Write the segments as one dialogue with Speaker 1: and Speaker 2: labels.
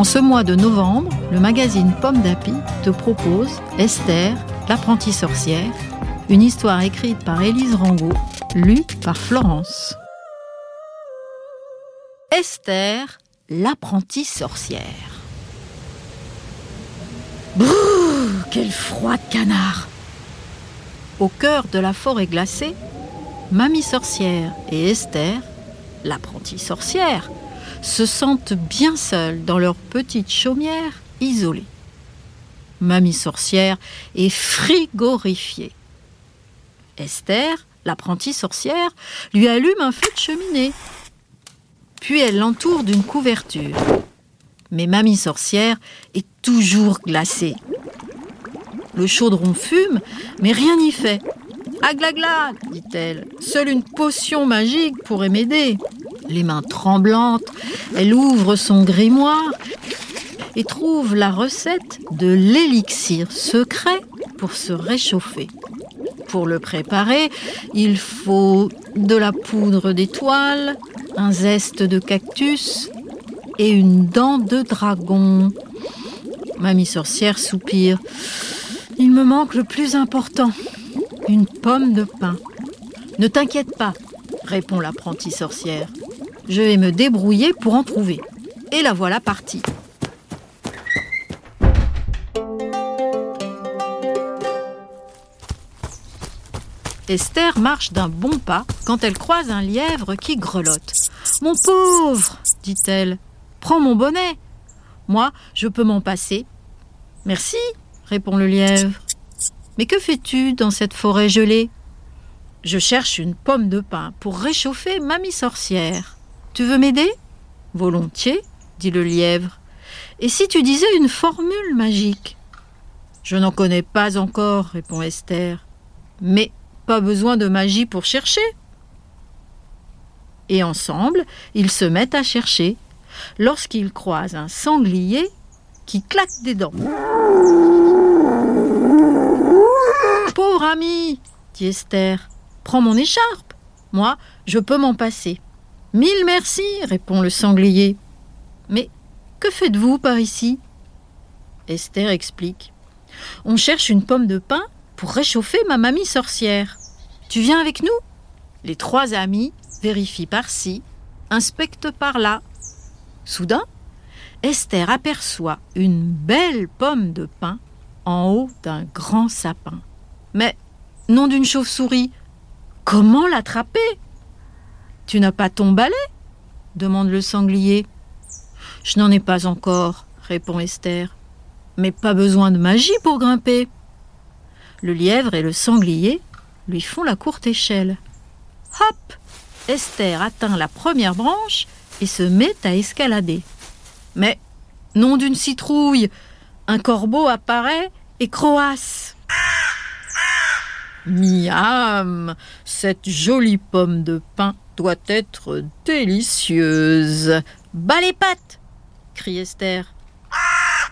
Speaker 1: En ce mois de novembre, le magazine Pomme d'Api te propose Esther, l'apprentie sorcière, une histoire écrite par Élise Rangot, lue par Florence. Esther, l'apprentie sorcière. Brrr, quel froid de canard Au cœur de la forêt glacée, Mamie sorcière et Esther, l'apprentie sorcière, se sentent bien seules dans leur petite chaumière isolée. Mamie sorcière est frigorifiée. Esther, l'apprentie sorcière, lui allume un feu de cheminée. Puis elle l'entoure d'une couverture. Mais Mamie sorcière est toujours glacée. Le chaudron fume, mais rien n'y fait. Aglagla, dit-elle, seule une potion magique pourrait m'aider. Les mains tremblantes, elle ouvre son grimoire et trouve la recette de l'élixir secret pour se réchauffer. Pour le préparer, il faut de la poudre d'étoile, un zeste de cactus et une dent de dragon. Mamie sorcière soupire. Il me manque le plus important, une pomme de pain. Ne t'inquiète pas, répond l'apprentie sorcière. Je vais me débrouiller pour en trouver. Et la voilà partie. Esther marche d'un bon pas quand elle croise un lièvre qui grelotte. Mon pauvre, dit-elle, prends mon bonnet. Moi, je peux m'en passer. Merci, répond le lièvre. Mais que fais-tu dans cette forêt gelée? Je cherche une pomme de pin pour réchauffer mamie sorcière. Tu veux m'aider? Volontiers, dit le lièvre. Et si tu disais une formule magique? Je n'en connais pas encore, répond Esther. Mais pas besoin de magie pour chercher. Et ensemble, ils se mettent à chercher lorsqu'ils croisent un sanglier qui claque des dents. Pauvre ami, dit Esther, prends mon écharpe. Moi, je peux m'en passer. Mille merci, répond le sanglier. Mais que faites-vous par ici? Esther explique. On cherche une pomme de pin pour réchauffer ma mamie sorcière. Tu viens avec nous? Les trois amis vérifient par-ci, inspectent par-là. Soudain, Esther aperçoit une belle pomme de pin en haut d'un grand sapin. Mais, nom d'une chauve-souris, comment l'attraper? Tu n'as pas ton balai demande le sanglier. Je n'en ai pas encore, répond Esther. Mais pas besoin de magie pour grimper. Le lièvre et le sanglier lui font la courte échelle. Hop Esther atteint la première branche et se met à escalader. Mais, nom d'une citrouille, un corbeau apparaît et croasse. Miam Cette jolie pomme de pain doit être délicieuse. Bas les pattes crie Esther.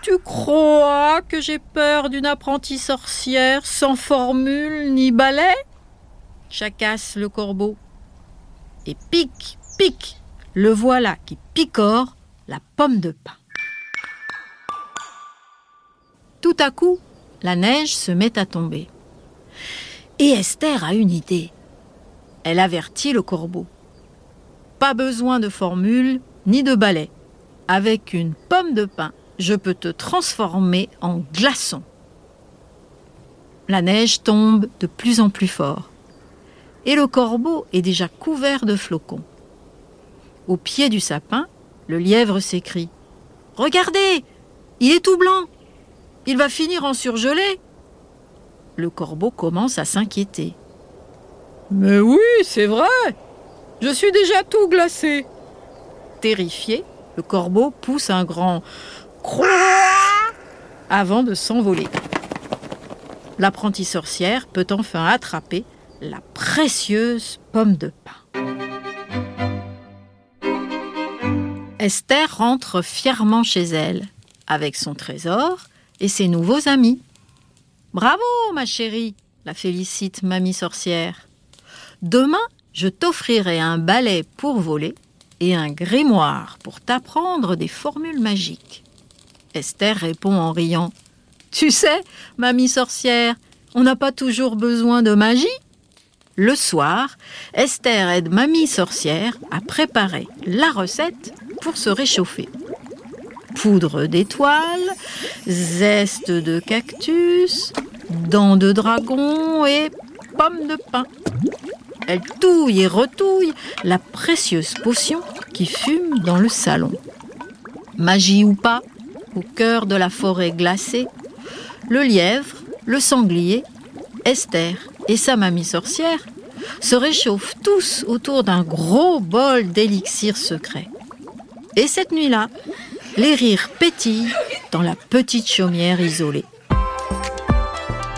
Speaker 1: Tu crois que j'ai peur d'une apprentie sorcière sans formule ni balai? Chacasse le corbeau. Et pique, pique, le voilà qui picore la pomme de pain. Tout à coup, la neige se met à tomber. Et Esther a une idée. Elle avertit le corbeau. Pas besoin de formule ni de balai. Avec une pomme de pain, je peux te transformer en glaçon. La neige tombe de plus en plus fort. Et le corbeau est déjà couvert de flocons. Au pied du sapin, le lièvre s'écrie Regardez Il est tout blanc Il va finir en surgelé Le corbeau commence à s'inquiéter.
Speaker 2: Mais oui, c'est vrai Je suis déjà tout glacé
Speaker 1: Terrifié, le corbeau pousse un grand avant de s'envoler. L'apprentie sorcière peut enfin attraper la précieuse pomme de pain. Esther rentre fièrement chez elle, avec son trésor et ses nouveaux amis. Bravo, ma chérie, la félicite mamie sorcière. Demain, je t'offrirai un balai pour voler et un grimoire pour t'apprendre des formules magiques. Esther répond en riant. Tu sais, mamie sorcière, on n'a pas toujours besoin de magie. Le soir, Esther aide mamie sorcière à préparer la recette pour se réchauffer. Poudre d'étoiles, zeste de cactus, dents de dragon et pommes de pin. Elle touille et retouille la précieuse potion qui fume dans le salon. Magie ou pas, au cœur de la forêt glacée, le lièvre, le sanglier, Esther et sa mamie sorcière se réchauffent tous autour d'un gros bol d'élixir secret. Et cette nuit-là, les rires pétillent dans la petite chaumière isolée.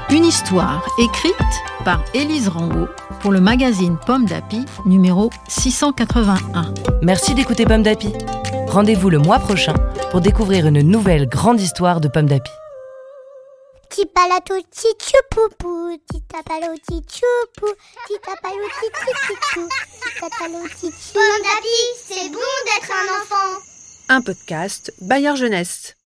Speaker 1: Une histoire écrite par Élise Rango pour le magazine Pomme d'Api numéro 681.
Speaker 3: Merci d'écouter Pomme d'Api. Rendez-vous le mois prochain pour découvrir une nouvelle grande histoire de Pomme d'Api.
Speaker 4: Pomme d'api, c'est bon d'être un enfant.
Speaker 5: Un podcast Bayard Jeunesse.